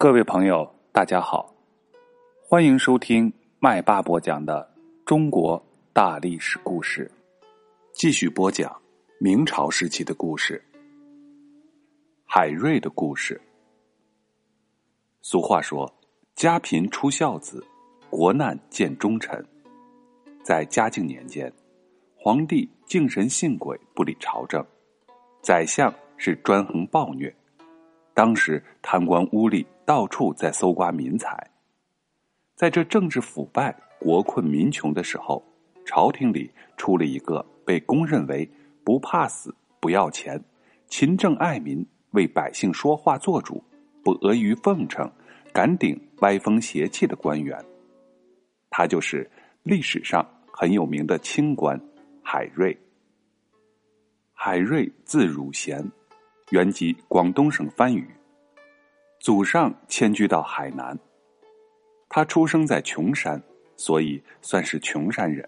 各位朋友，大家好，欢迎收听麦霸播讲的中国大历史故事。继续播讲明朝时期的故事。海瑞的故事。俗话说：“家贫出孝子，国难见忠臣。”在嘉靖年间，皇帝敬神信鬼，不理朝政；宰相是专横暴虐。当时贪官污吏到处在搜刮民财，在这政治腐败、国困民穷的时候，朝廷里出了一个被公认为不怕死、不要钱、勤政爱民、为百姓说话做主、不阿谀奉承、敢顶歪风邪气的官员。他就是历史上很有名的清官海瑞。海瑞字汝贤。原籍广东省番禺，祖上迁居到海南。他出生在琼山，所以算是琼山人。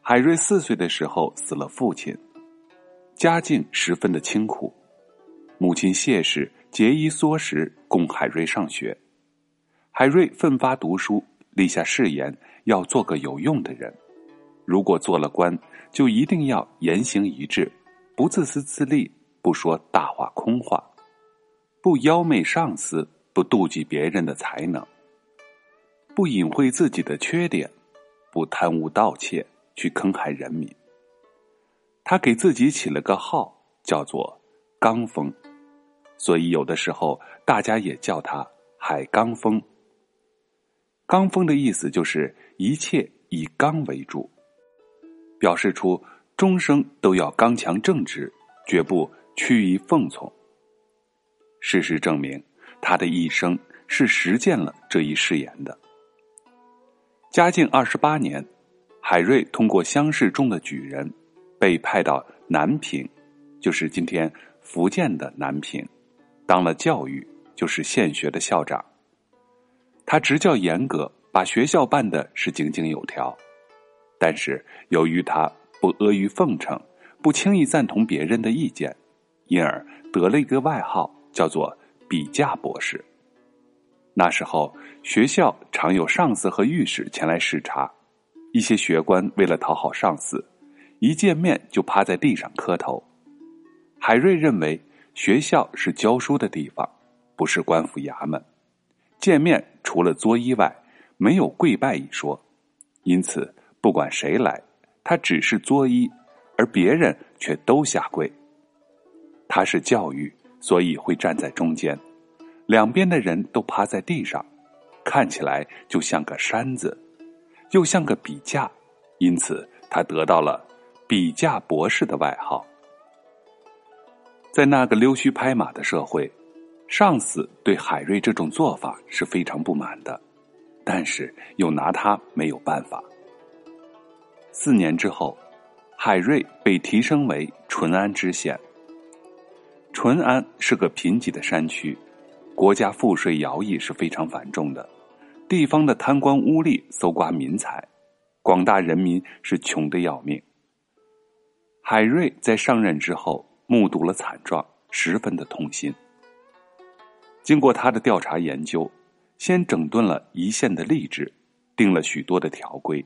海瑞四岁的时候死了父亲，家境十分的清苦。母亲谢氏节衣缩食供海瑞上学，海瑞奋发读书，立下誓言要做个有用的人。如果做了官，就一定要言行一致，不自私自利。不说大话空话，不妖媚上司，不妒忌别人的才能，不隐晦自己的缺点，不贪污盗窃去坑害人民。他给自己起了个号，叫做“刚峰”，所以有的时候大家也叫他“海刚峰”。刚峰的意思就是一切以刚为主，表示出终生都要刚强正直，绝不。趋于奉从。事实证明，他的一生是实践了这一誓言的。嘉靖二十八年，海瑞通过乡试中的举人，被派到南平，就是今天福建的南平，当了教育，就是县学的校长。他执教严格，把学校办的是井井有条。但是由于他不阿谀奉承，不轻易赞同别人的意见。因而得了一个外号，叫做“笔架博士”。那时候学校常有上司和御史前来视察，一些学官为了讨好上司，一见面就趴在地上磕头。海瑞认为学校是教书的地方，不是官府衙门，见面除了作揖外，没有跪拜一说，因此不管谁来，他只是作揖，而别人却都下跪。他是教育，所以会站在中间，两边的人都趴在地上，看起来就像个山子，又像个笔架，因此他得到了“笔架博士”的外号。在那个溜须拍马的社会，上司对海瑞这种做法是非常不满的，但是又拿他没有办法。四年之后，海瑞被提升为淳安知县。淳安是个贫瘠的山区，国家赋税徭役是非常繁重的，地方的贪官污吏搜刮民财，广大人民是穷的要命。海瑞在上任之后，目睹了惨状，十分的痛心。经过他的调查研究，先整顿了一县的吏治，定了许多的条规，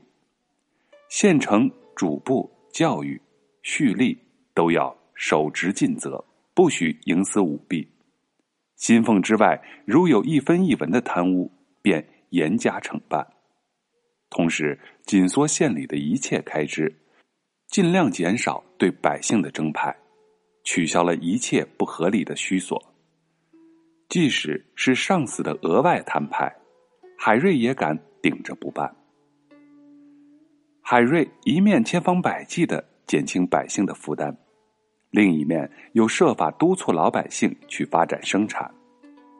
县城主部教育、蓄吏都要守职尽责。不许营私舞弊，薪俸之外，如有一分一文的贪污，便严加惩办。同时，紧缩县里的一切开支，尽量减少对百姓的征派，取消了一切不合理的虚索。即使是上司的额外摊派，海瑞也敢顶着不办。海瑞一面千方百计的减轻百姓的负担。另一面又设法督促老百姓去发展生产，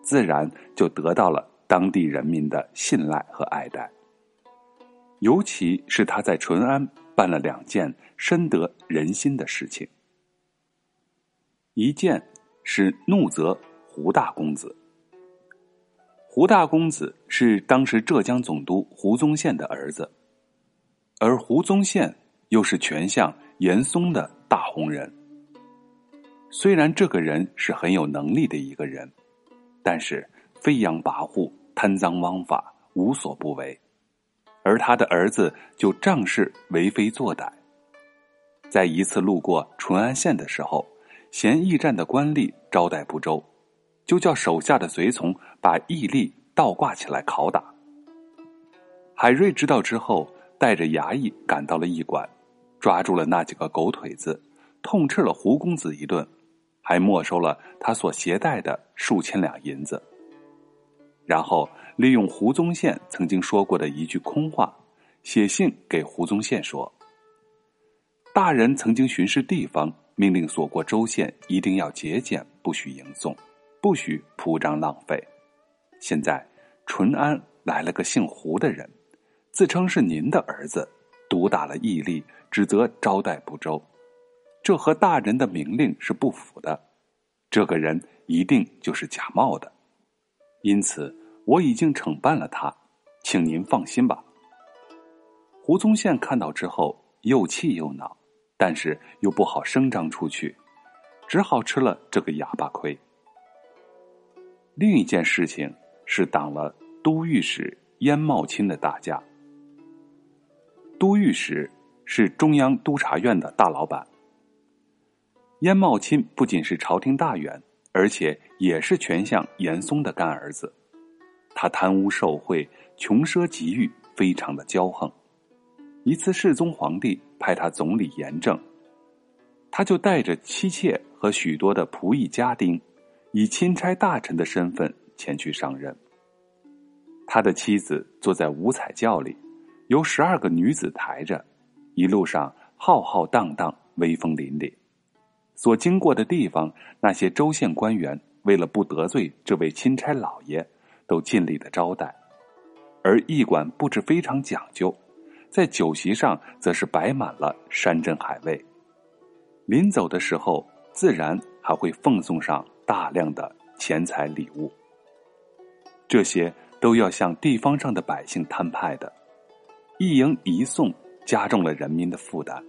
自然就得到了当地人民的信赖和爱戴。尤其是他在淳安办了两件深得人心的事情，一件是怒责胡大公子。胡大公子是当时浙江总督胡宗宪的儿子，而胡宗宪又是权相严嵩的大红人。虽然这个人是很有能力的一个人，但是飞扬跋扈、贪赃枉法、无所不为，而他的儿子就仗势为非作歹。在一次路过淳安县的时候，嫌驿站的官吏招待不周，就叫手下的随从把驿吏倒挂起来拷打。海瑞知道之后，带着衙役赶到了驿馆，抓住了那几个狗腿子，痛斥了胡公子一顿，还没收了他所携带的数千两银子。然后利用胡宗宪曾经说过的一句空话，写信给胡宗宪说：“大人曾经巡视地方，命令所过州县一定要节俭，不许迎送，不许铺张浪费。现在淳安来了个姓胡的人。”自称是您的儿子，毒打了义力，指责招待不周，这和大人的明令是不符的。这个人一定就是假冒的，因此我已经惩办了他，请您放心吧。胡宗宪看到之后又气又恼，但是又不好声张出去，只好吃了这个哑巴亏。另一件事情是挡了都御史燕茂钦的大驾。都御史是中央督察院的大老板。燕茂钦不仅是朝廷大员，而且也是权相严嵩的干儿子。他贪污受贿、穷奢极欲，非常的骄横。一次，世宗皇帝派他总理严政，他就带着妻妾和许多的仆役家丁，以钦差大臣的身份前去上任。他的妻子坐在五彩轿里。由十二个女子抬着，一路上浩浩荡荡，威风凛凛。所经过的地方，那些州县官员为了不得罪这位钦差老爷，都尽力的招待。而驿馆布置非常讲究，在酒席上则是摆满了山珍海味。临走的时候，自然还会奉送上大量的钱财礼物。这些都要向地方上的百姓摊派的。一迎一送，加重了人民的负担。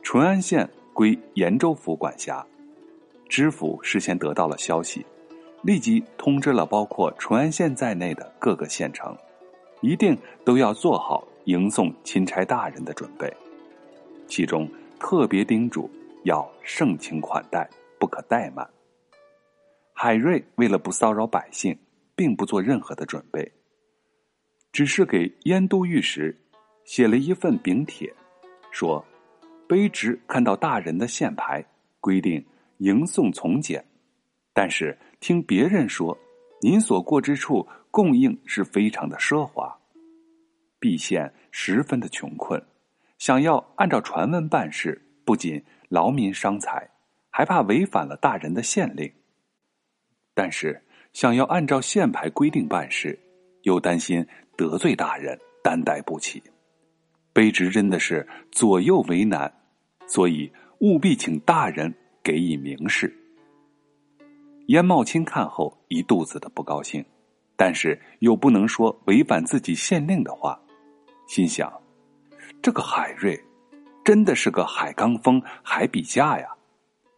淳安县归延州府管辖，知府事先得到了消息，立即通知了包括淳安县在内的各个县城，一定都要做好迎送钦差大人的准备。其中特别叮嘱要盛情款待，不可怠慢。海瑞为了不骚扰百姓，并不做任何的准备。只是给燕都御史写了一份禀帖，说：卑职看到大人的县牌规定迎送从简，但是听别人说，您所过之处供应是非常的奢华，毕县十分的穷困，想要按照传闻办事，不仅劳民伤财，还怕违反了大人的县令。但是想要按照县牌规定办事，又担心。得罪大人，担待不起。卑职真的是左右为难，所以务必请大人给以明示。燕茂清看后一肚子的不高兴，但是又不能说违反自己县令的话，心想：这个海瑞真的是个海刚峰、海比价呀！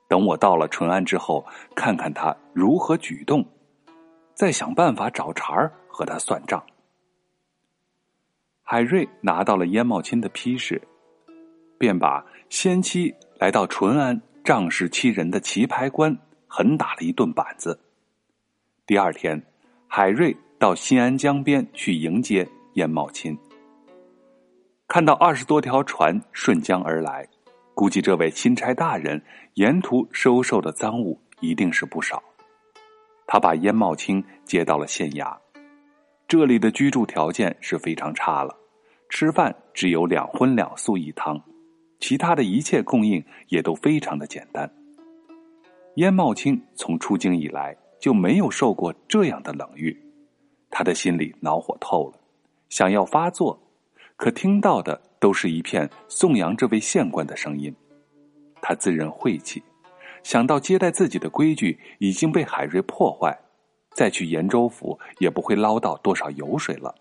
等我到了淳安之后，看看他如何举动，再想办法找茬儿和他算账。海瑞拿到了燕茂钦的批示，便把先期来到淳安仗势欺人的棋牌官狠打了一顿板子。第二天，海瑞到新安江边去迎接燕茂钦，看到二十多条船顺江而来，估计这位钦差大人沿途收受的赃物一定是不少。他把燕茂钦接到了县衙，这里的居住条件是非常差了。吃饭只有两荤两素一汤，其他的一切供应也都非常的简单。燕茂清从出京以来就没有受过这样的冷遇，他的心里恼火透了，想要发作，可听到的都是一片颂扬这位县官的声音。他自认晦气，想到接待自己的规矩已经被海瑞破坏，再去延州府也不会捞到多少油水了。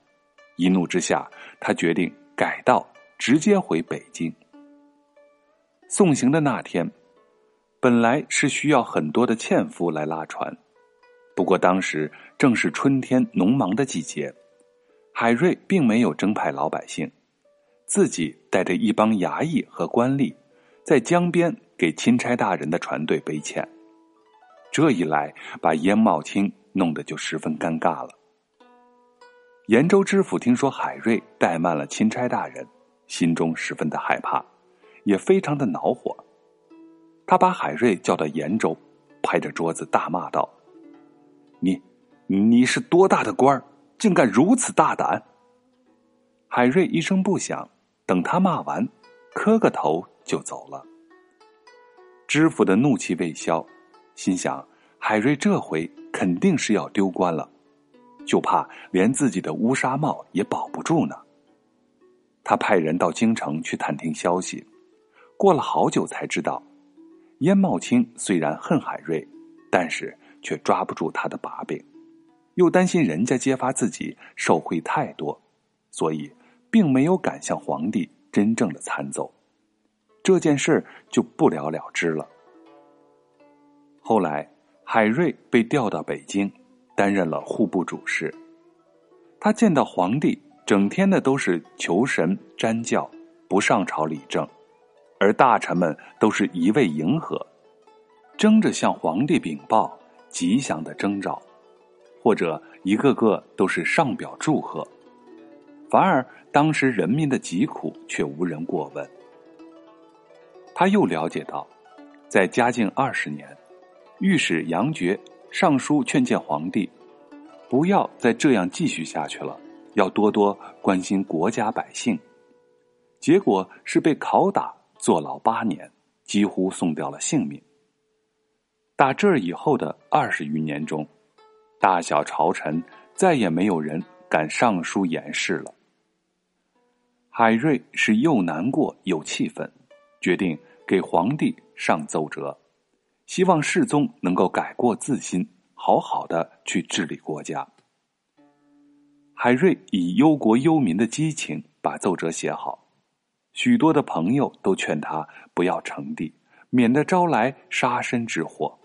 一怒之下，他决定改道，直接回北京。送行的那天，本来是需要很多的纤夫来拉船，不过当时正是春天农忙的季节，海瑞并没有征派老百姓，自己带着一帮衙役和官吏，在江边给钦差大人的船队背欠。这一来，把燕茂卿弄得就十分尴尬了。延州知府听说海瑞怠慢了钦差大人，心中十分的害怕，也非常的恼火。他把海瑞叫到延州，拍着桌子大骂道：“你，你是多大的官儿，竟敢如此大胆！”海瑞一声不响，等他骂完，磕个头就走了。知府的怒气未消。心想，海瑞这回肯定是要丢官了，就怕连自己的乌纱帽也保不住呢。他派人到京城去探听消息，过了好久才知道，燕茂卿虽然恨海瑞，但是却抓不住他的把柄，又担心人家揭发自己受贿太多，所以并没有敢向皇帝真正的参奏，这件事就不了了之了。后来，海瑞被调到北京，担任了户部主事。他见到皇帝，整天的都是求神瞻教，不上朝理政，而大臣们都是一味迎合，争着向皇帝禀报吉祥的征兆，或者一个个都是上表祝贺，反而当时人民的疾苦却无人过问。他又了解到，在嘉靖二十年。御史杨觉上书劝谏皇帝，不要再这样继续下去了，要多多关心国家百姓。结果是被拷打，坐牢八年，几乎送掉了性命。打这儿以后的二十余年中，大小朝臣再也没有人敢上书言事了。海瑞是又难过又气愤，决定给皇帝上奏折。希望世宗能够改过自新，好好的去治理国家。海瑞以忧国忧民的激情把奏折写好，许多的朋友都劝他不要称帝，免得招来杀身之祸。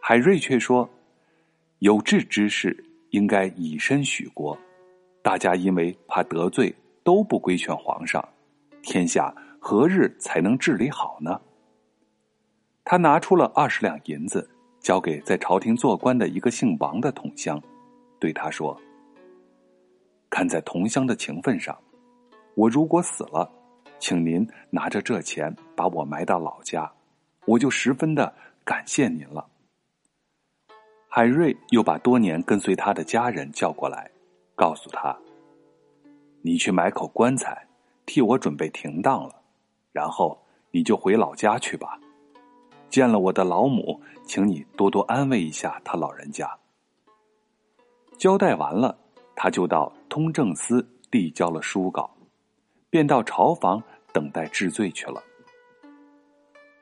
海瑞却说：“有志之士应该以身许国，大家因为怕得罪，都不规劝皇上，天下何日才能治理好呢？”他拿出了二十两银子，交给在朝廷做官的一个姓王的同乡，对他说：“看在同乡的情分上，我如果死了，请您拿着这钱把我埋到老家，我就十分的感谢您了。”海瑞又把多年跟随他的家人叫过来，告诉他：“你去买口棺材，替我准备停当了，然后你就回老家去吧。”见了我的老母，请你多多安慰一下他老人家。交代完了，他就到通政司递交了书稿，便到朝房等待治罪去了。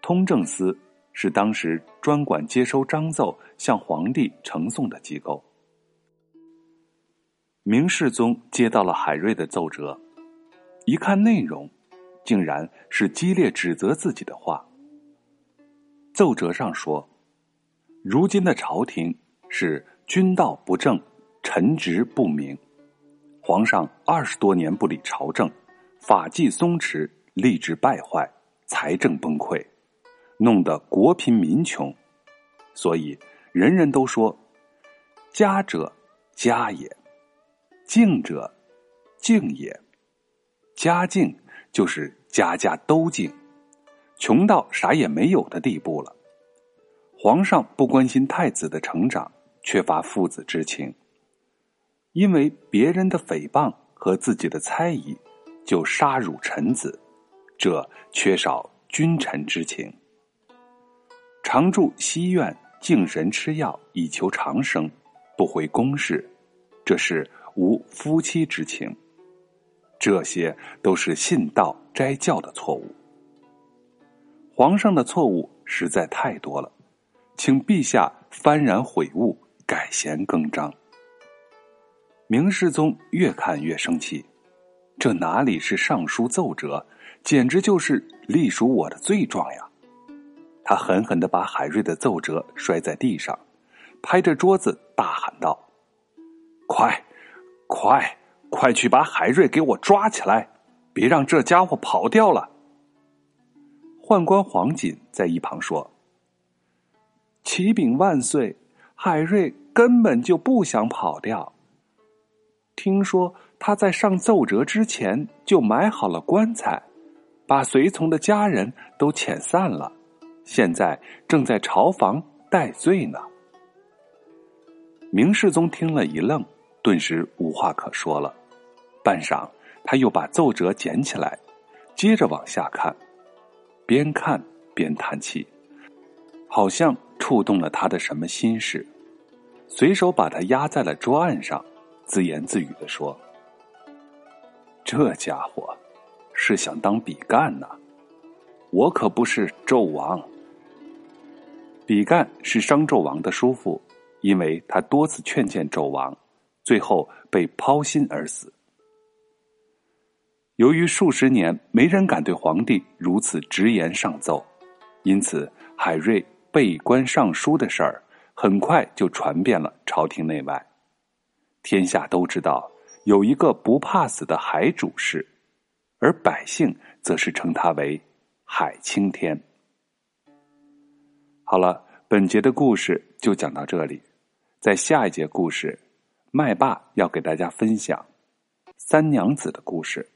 通政司是当时专管接收章奏向皇帝呈送的机构。明世宗接到了海瑞的奏折，一看内容，竟然是激烈指责自己的话。奏折上说：“如今的朝廷是君道不正，臣职不明。皇上二十多年不理朝政，法纪松弛，吏治败坏，财政崩溃，弄得国贫民穷。所以人人都说：家者家也，敬者敬也。家敬就是家家都敬。”穷到啥也没有的地步了，皇上不关心太子的成长，缺乏父子之情，因为别人的诽谤和自己的猜疑，就杀辱臣子，这缺少君臣之情。常住西院敬神吃药以求长生，不回宫事，这是无夫妻之情，这些都是信道斋教的错误。皇上的错误实在太多了，请陛下幡然悔悟，改弦更张。明世宗越看越生气，这哪里是上书奏折，简直就是隶属我的罪状呀！他狠狠的把海瑞的奏折摔在地上，拍着桌子大喊道：“快，快，快去把海瑞给我抓起来，别让这家伙跑掉了！”宦官黄锦在一旁说：“启禀万岁，海瑞根本就不想跑掉。听说他在上奏折之前就买好了棺材，把随从的家人都遣散了，现在正在朝房待罪呢。”明世宗听了一愣，顿时无话可说了。半晌，他又把奏折捡起来，接着往下看。边看边叹气，好像触动了他的什么心事，随手把他压在了桌案上，自言自语的说：“这家伙是想当比干呐！我可不是纣王。比干是商纣王的叔父，因为他多次劝谏纣王，最后被抛心而死。”由于数十年没人敢对皇帝如此直言上奏，因此海瑞被官上书的事儿很快就传遍了朝廷内外。天下都知道有一个不怕死的海主事，而百姓则是称他为海青天。好了，本节的故事就讲到这里，在下一节故事，麦霸要给大家分享三娘子的故事。